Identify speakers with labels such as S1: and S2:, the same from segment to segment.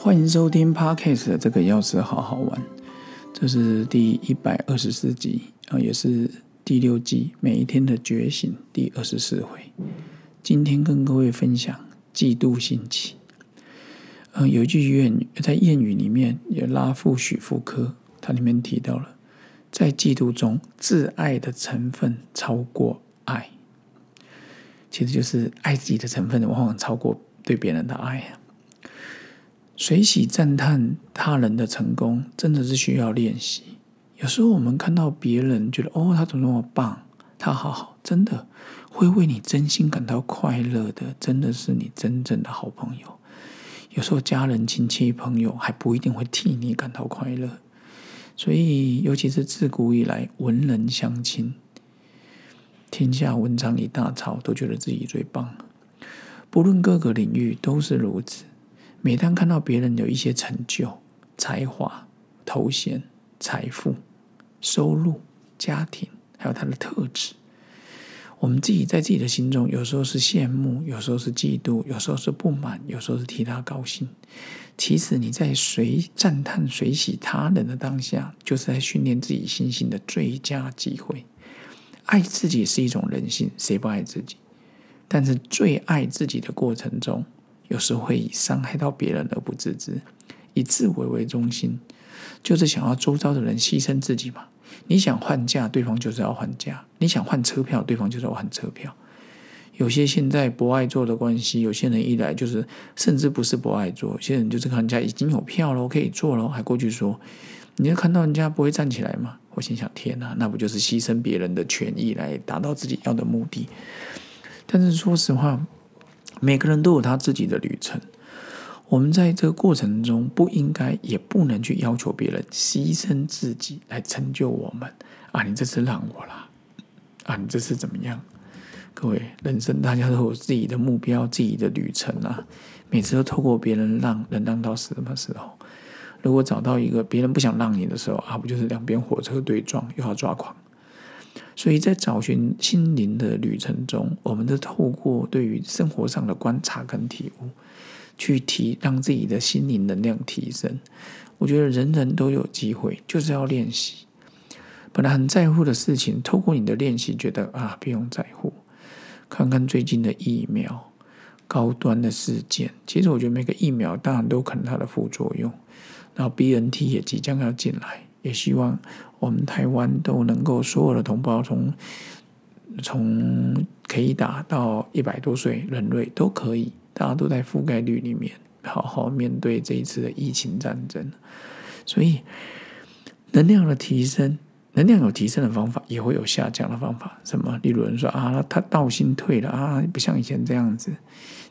S1: 欢迎收听 Podcast 的这个钥匙好好玩，这是第一百二十四集啊，也是第六季每一天的觉醒第二十四回。今天跟各位分享嫉妒兴起。嗯，有一句谚语，在谚语里面也拉夫许妇科，它里面提到了，在嫉妒中自爱的成分超过爱，其实就是爱自己的成分往往超过对别人的爱。随喜赞叹他人的成功，真的是需要练习。有时候我们看到别人觉得哦，他怎么那么棒，他好好，真的会为你真心感到快乐的，真的是你真正的好朋友。有时候家人、亲戚、朋友还不一定会替你感到快乐。所以，尤其是自古以来文人相亲，天下文章一大抄，都觉得自己最棒。不论各个领域都是如此。每当看到别人有一些成就、才华、头衔、财富、收入、家庭，还有他的特质，我们自己在自己的心中，有时候是羡慕，有时候是嫉妒，有时候是不满，有时候是替他高兴。其实你在随赞叹、随喜他人的当下，就是在训练自己心性的最佳机会。爱自己是一种人性，谁不爱自己？但是最爱自己的过程中，有时会以伤害到别人而不自知，以自我为中心，就是想要周遭的人牺牲自己嘛。你想换价，对方就是要换价；你想换车票，对方就是要换车票。有些现在不爱做的关系，有些人一来就是甚至不是不爱做，有些人就是看人家已经有票了，可以做了，还过去说，你就看到人家不会站起来嘛？我心想：天哪，那不就是牺牲别人的权益来达到自己要的目的？但是说实话。每个人都有他自己的旅程，我们在这个过程中不应该也不能去要求别人牺牲自己来成就我们啊！你这次让我啦，啊，你这次怎么样？各位，人生大家都有自己的目标、自己的旅程啊！每次都透过别人让，能让到什么时候？如果找到一个别人不想让你的时候啊，不就是两边火车对撞，又要抓狂？所以在找寻心灵的旅程中，我们都透过对于生活上的观察跟体悟，去提让自己的心灵能量提升。我觉得人人都有机会，就是要练习。本来很在乎的事情，透过你的练习，觉得啊不用在乎。看看最近的疫苗，高端的事件，其实我觉得每个疫苗当然都可能它的副作用。然后 BNT 也即将要进来。也希望我们台湾都能够所有的同胞从从可以打到一百多岁人类都可以，大家都在覆盖率里面好好面对这一次的疫情战争。所以能量的提升，能量有提升的方法，也会有下降的方法。什么？例如人说啊，他道心退了啊，不像以前这样子。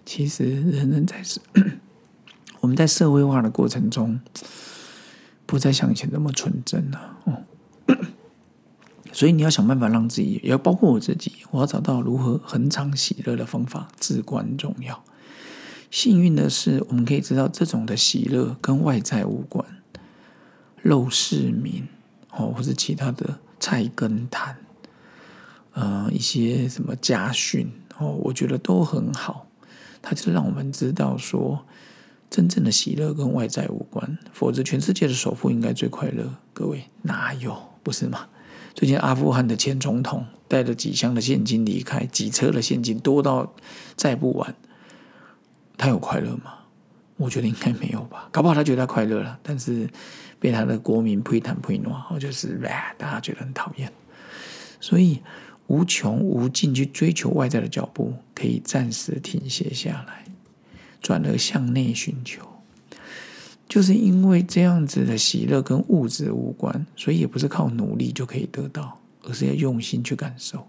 S1: 其实人人在是我们在社会化的过程中。不再像以前那么纯真了哦，所以你要想办法让自己，也要包括我自己，我要找到如何恒常喜乐的方法，至关重要。幸运的是，我们可以知道这种的喜乐跟外在无关，陋室铭哦，或者其他的菜根谭，呃，一些什么家训哦，我觉得都很好，它就是让我们知道说。真正的喜乐跟外在无关，否则全世界的首富应该最快乐。各位哪有不是吗？最近阿富汗的前总统带了几箱的现金离开，几车的现金多到再不完，他有快乐吗？我觉得应该没有吧。搞不好他觉得他快乐了，但是被他的国民推谈推诺，或者是大家觉得很讨厌。所以无穷无尽去追求外在的脚步，可以暂时停歇下来。转而向内寻求，就是因为这样子的喜乐跟物质无关，所以也不是靠努力就可以得到，而是要用心去感受。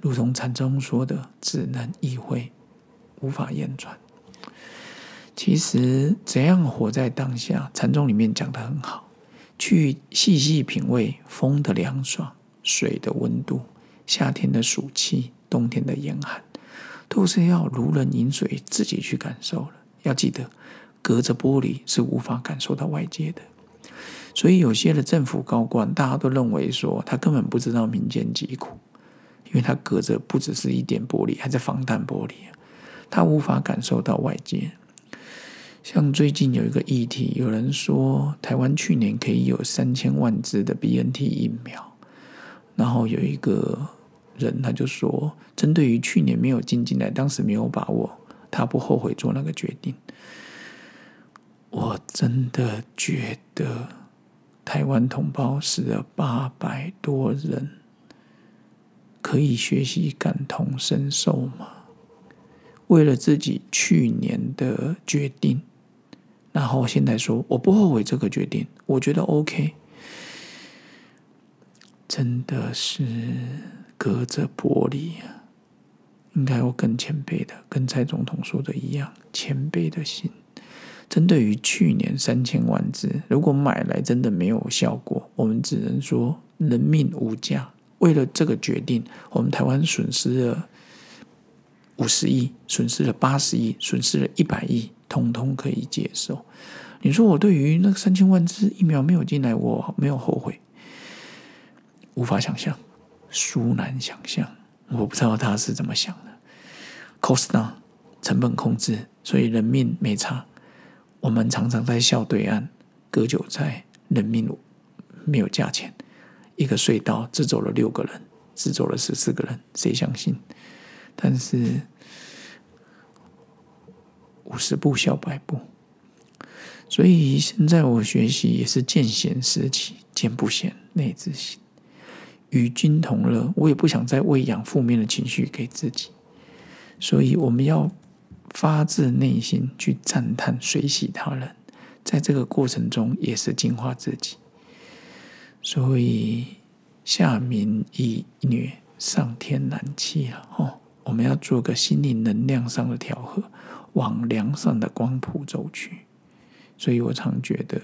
S1: 如同禅宗说的“只能意会，无法言传”。其实怎样活在当下，禅宗里面讲的很好，去细细品味风的凉爽、水的温度、夏天的暑气、冬天的严寒。都是要如人饮水，自己去感受了。要记得，隔着玻璃是无法感受到外界的。所以，有些的政府高官，大家都认为说，他根本不知道民间疾苦，因为他隔着不只是一点玻璃，还在防弹玻璃，他无法感受到外界。像最近有一个议题，有人说台湾去年可以有三千万支的 BNT 疫苗，然后有一个人他就说，针对于去年没有进进来，当时没有把握，他不后悔做那个决定。我真的觉得台湾同胞死了八百多人，可以学习感同身受吗？为了自己去年的决定。然后现在说我不后悔这个决定，我觉得 OK，真的是隔着玻璃啊，应该要更谦卑的，跟蔡总统说的一样，谦卑的心。针对于去年三千万支，如果买来真的没有效果，我们只能说人命无价。为了这个决定，我们台湾损失了五十亿，损失了八十亿，损失了一百亿。通通可以接受。你说我对于那三千万支疫苗没有进来，我没有后悔，无法想象，殊难想象。我不知道他是怎么想的。cost down 成本控制，所以人命没差。我们常常在笑对岸割韭菜，人命没有价钱。一个隧道只走了六个人，只走了十四个人，谁相信？但是。五十步笑百步，所以现在我学习也是见贤思齐，见不贤内自省，与君同乐。我也不想再喂养负面的情绪给自己，所以我们要发自内心去赞叹、随喜他人，在这个过程中也是净化自己。所以下民易虐，上天难欺啊！哦，我们要做个心灵能量上的调和。往良善的光谱走去，所以我常觉得，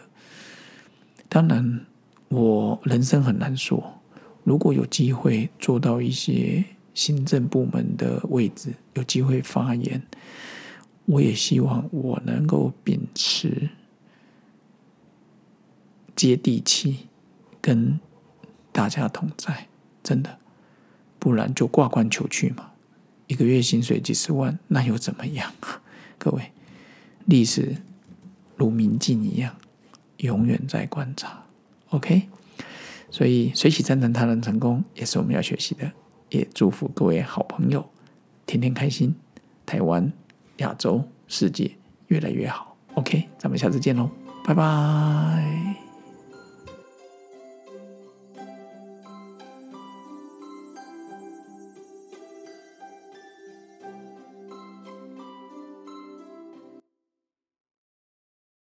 S1: 当然我人生很难说。如果有机会做到一些行政部门的位置，有机会发言，我也希望我能够秉持接地气，跟大家同在。真的，不然就挂冠求去嘛。一个月薪水几十万，那又怎么样？各位，历史如明镜一样，永远在观察。OK，所以水喜赞叹他人成功，也是我们要学习的。也祝福各位好朋友天天开心，台湾、亚洲、世界越来越好。OK，咱们下次见喽，拜拜。